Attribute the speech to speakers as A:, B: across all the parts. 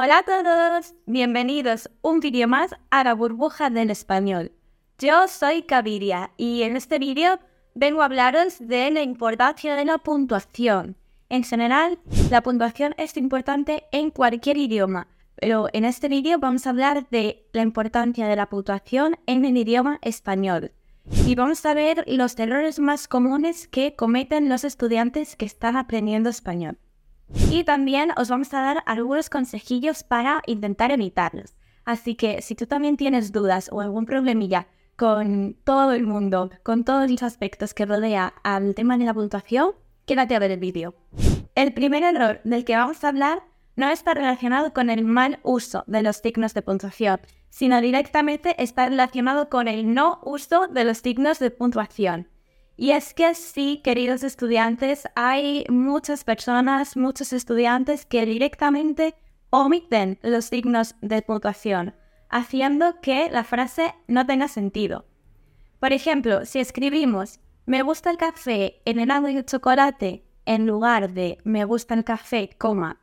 A: Hola a todos, bienvenidos un vídeo más a la burbuja del español. Yo soy Caviria y en este vídeo vengo a hablaros de la importancia de la puntuación. En general, la puntuación es importante en cualquier idioma, pero en este vídeo vamos a hablar de la importancia de la puntuación en el idioma español. Y vamos a ver los errores más comunes que cometen los estudiantes que están aprendiendo español. Y también os vamos a dar algunos consejillos para intentar evitarlos. Así que si tú también tienes dudas o algún problemilla con todo el mundo, con todos los aspectos que rodea al tema de la puntuación, quédate a ver el vídeo. El primer error del que vamos a hablar no está relacionado con el mal uso de los signos de puntuación, sino directamente está relacionado con el no uso de los signos de puntuación. Y es que sí, queridos estudiantes, hay muchas personas, muchos estudiantes que directamente omiten los signos de puntuación, haciendo que la frase no tenga sentido. Por ejemplo, si escribimos me gusta el café, el helado y el chocolate, en lugar de me gusta el café,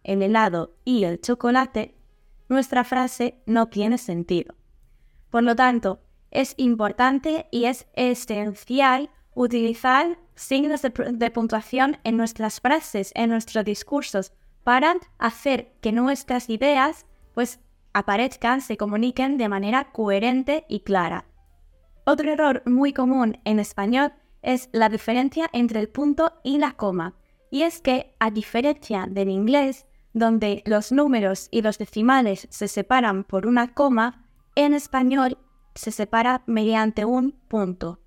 A: el helado y el chocolate, nuestra frase no tiene sentido. Por lo tanto, es importante y es esencial utilizar signos de, puntuación en nuestras frases, en nuestros discursos, para hacer que nuestras ideas pues aparezcan, se comuniquen de manera coherente y clara. Otro error muy común en español es la diferencia entre el punto y la coma. Y es que, a diferencia del inglés, donde los números y los decimales se separan por una coma, en español se separa mediante un punto.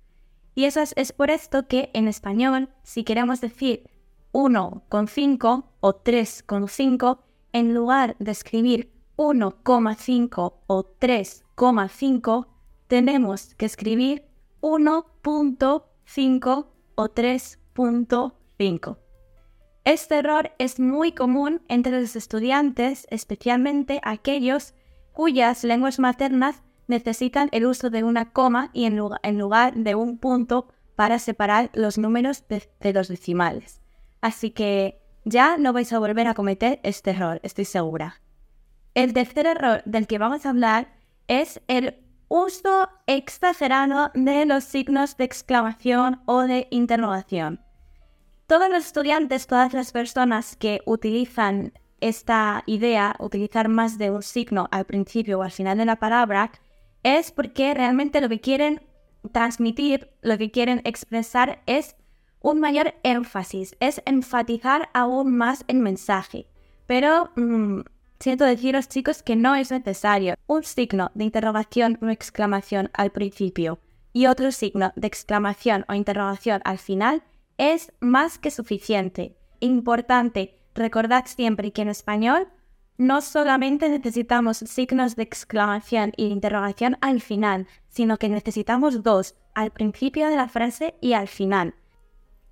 A: Y eso es, por esto que en español, si queremos decir 1,5 o 3,5, en lugar de escribir 1,5 o 3,5, tenemos que escribir 1.5 o 3.5. Este error es muy común entre los estudiantes, especialmente aquellos cuyas lenguas maternas necesitan el uso de una coma y en lugar, de un punto para separar los números de, los decimales. Así que ya no vais a volver a cometer este error, estoy segura. El tercer error del que vamos a hablar es el uso exagerado de los signos de exclamación o de interrogación. Todos los estudiantes, todas las personas que utilizan esta idea, utilizar más de un signo al principio o al final de la palabra, es porque realmente lo que quieren transmitir, lo que quieren expresar es un mayor énfasis, es enfatizar aún más el mensaje. Pero mm, siento deciros chicos que no es necesario un signo de interrogación o exclamación al principio y otro signo de exclamación o interrogación al final es más que suficiente. Importante, recordad siempre que en español no solamente necesitamos signos de exclamación y interrogación al final, sino que necesitamos dos, al principio de la frase y al final.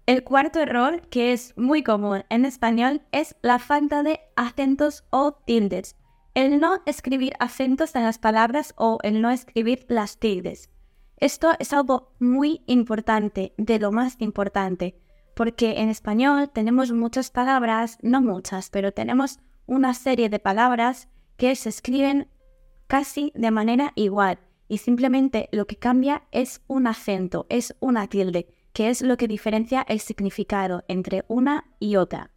A: El cuarto error, que es muy común en español, es la falta de acentos o tildes. El no escribir acentos en las palabras o el no escribir las tildes. Esto es algo muy importante, de lo más importante, porque en español tenemos muchas palabras, no muchas, pero tenemos una serie de palabras que se escriben casi de manera igual y simplemente lo que cambia es un acento, es una tilde, que es lo que diferencia el significado entre una y otra.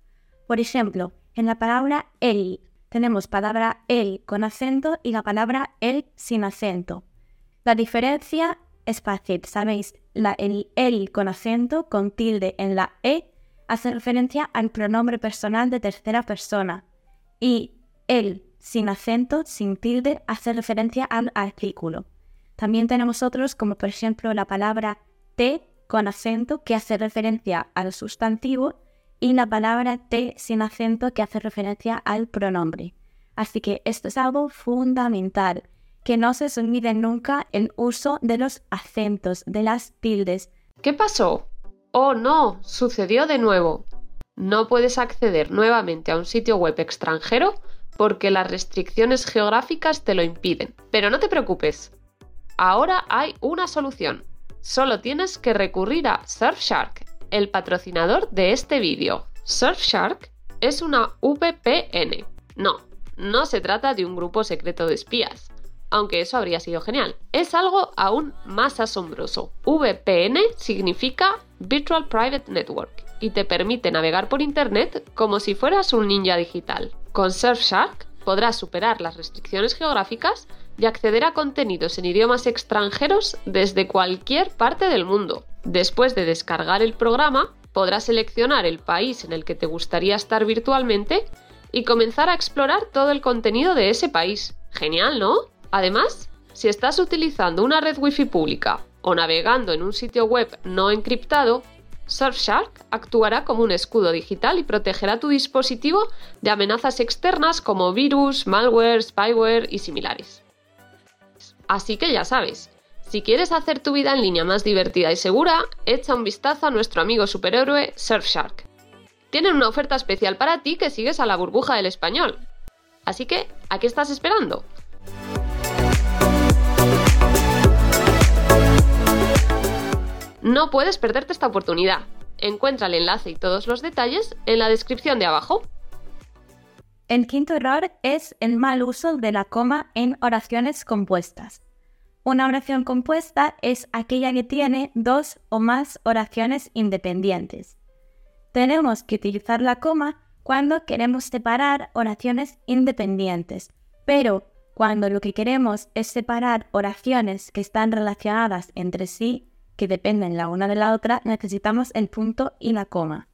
A: Por ejemplo, en la palabra el tenemos palabra el con acento y la palabra el sin acento. La diferencia es fácil, sabéis, la, el el con acento con tilde en la e hace referencia al pronombre personal de tercera persona, y el sin acento, sin tilde, hace referencia al artículo. También tenemos otros como por ejemplo la palabra te con acento que hace referencia al sustantivo y la palabra te sin acento que hace referencia al pronombre. Así que esto es algo fundamental, que no se olvide nunca el uso de los acentos, de las tildes.
B: ¿Qué pasó? Oh no, sucedió de nuevo no puedes acceder nuevamente a un sitio web extranjero porque las restricciones geográficas te lo impiden. Pero no te preocupes, ahora hay una solución. Solo tienes que recurrir a Surfshark, el patrocinador de este vídeo. Surfshark es una VPN. No, no se trata de un grupo secreto de espías, aunque eso habría sido genial. Es algo aún más asombroso. VPN significa Virtual Private Network y te permite navegar por Internet como si fueras un ninja digital. Con Surfshark podrás superar las restricciones geográficas y acceder a contenidos en idiomas extranjeros desde cualquier parte del mundo. Después de descargar el programa, podrás seleccionar el país en el que te gustaría estar virtualmente y comenzar a explorar todo el contenido de ese país. Genial, ¿no? Además, si estás utilizando una red wifi pública o navegando en un sitio web no encriptado, Surfshark actuará como un escudo digital y protegerá tu dispositivo de amenazas externas como virus, malware, spyware y similares. Así que ya sabes, si quieres hacer tu vida en línea más divertida y segura, echa un vistazo a nuestro amigo superhéroe Surfshark. Tienen una oferta especial para ti que sigues a la burbuja del español. Así que, ¿a qué estás esperando? No puedes perderte esta oportunidad. Encuentra el enlace y todos los detalles en la descripción de abajo.
A: El quinto error es el mal uso de la coma en oraciones compuestas. Una oración compuesta es aquella que tiene dos o más oraciones independientes. Tenemos que utilizar la coma cuando queremos separar oraciones independientes, pero cuando lo que queremos es separar oraciones que están relacionadas entre sí, que dependen la una de la otra, necesitamos el punto y la coma.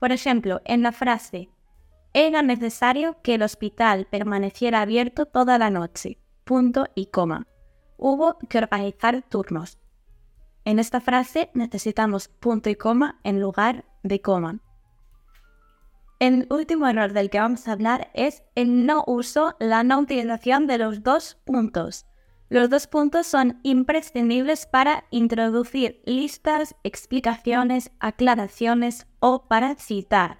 A: Por ejemplo, en la frase, era necesario que el hospital permaneciera abierto toda la noche, punto y coma. Hubo que organizar turnos. En esta frase necesitamos punto y coma en lugar de coma. El último error del que vamos a hablar es el no uso, la no utilización de los dos puntos. Los dos puntos son imprescindibles para introducir listas, explicaciones, aclaraciones o para citar.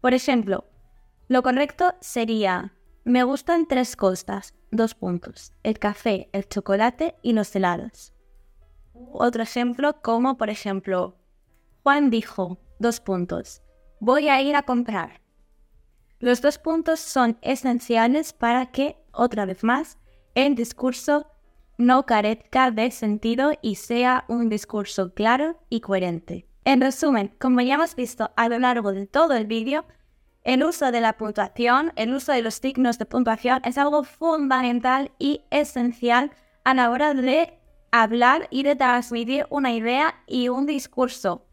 A: Por ejemplo, lo correcto sería, me gustan tres cosas, dos puntos, el café, el chocolate y los helados. Otro ejemplo como por ejemplo, Juan dijo, dos puntos, voy a ir a comprar. Los dos puntos son esenciales para que, otra vez más, el discurso no carezca de sentido y sea un discurso claro y coherente. En resumen, como ya hemos visto a lo largo de todo el vídeo, el uso de la puntuación, el uso de los signos de puntuación es algo fundamental y esencial a la hora de hablar y de transmitir una idea y un discurso.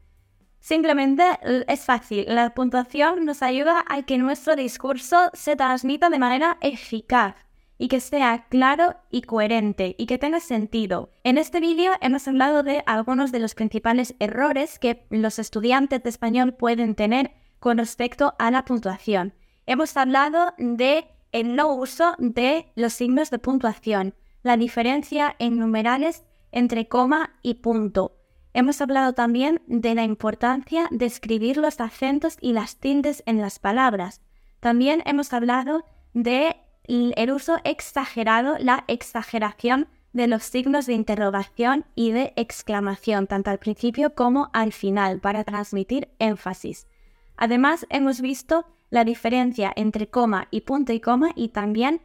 A: Simplemente es fácil, la puntuación nos ayuda a que nuestro discurso se transmita de manera eficaz y que sea claro y coherente y que tenga sentido. En este vídeo hemos hablado de algunos de los principales errores que los estudiantes de español pueden tener con respecto a la puntuación. Hemos hablado de el no uso de los signos de puntuación, la diferencia en numerales entre coma y punto. Hemos hablado también de la importancia de escribir los acentos y las tildes en las palabras. También hemos hablado de el uso exagerado, la exageración de los signos de interrogación y de exclamación, tanto al principio como al final, para transmitir énfasis. Además, hemos visto la diferencia entre coma y punto y coma y también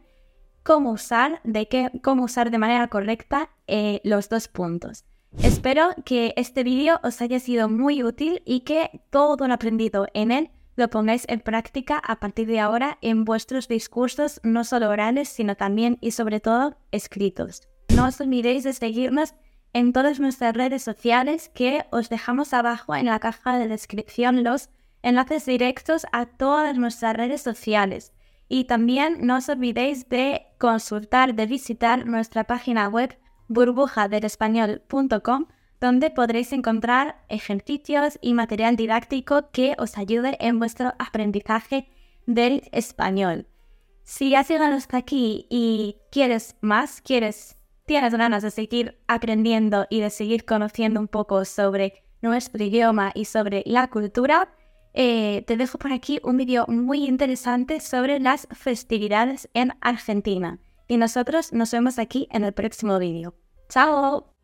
A: cómo usar de, qué, cómo usar de manera correcta eh, los dos puntos. Espero que este vídeo os haya sido muy útil y que todo lo aprendido en él lo pongáis en práctica a partir de ahora en vuestros discursos, no solo orales, sino también y sobre todo escritos. No os olvidéis de seguirnos en todas nuestras redes sociales que os dejamos abajo en la caja de descripción los enlaces directos a todas nuestras redes sociales. Y también no os olvidéis de consultar, de visitar nuestra página web burbujadelespañol.com donde podréis encontrar ejercicios y material didáctico que os ayude en vuestro aprendizaje del español. Si has llegado hasta aquí y quieres más, quieres, tienes ganas de seguir aprendiendo y de seguir conociendo un poco sobre nuestro idioma y sobre la cultura, eh, te dejo por aquí un vídeo muy interesante sobre las festividades en Argentina. Y nosotros nos vemos aquí en el próximo vídeo. ¡Chao!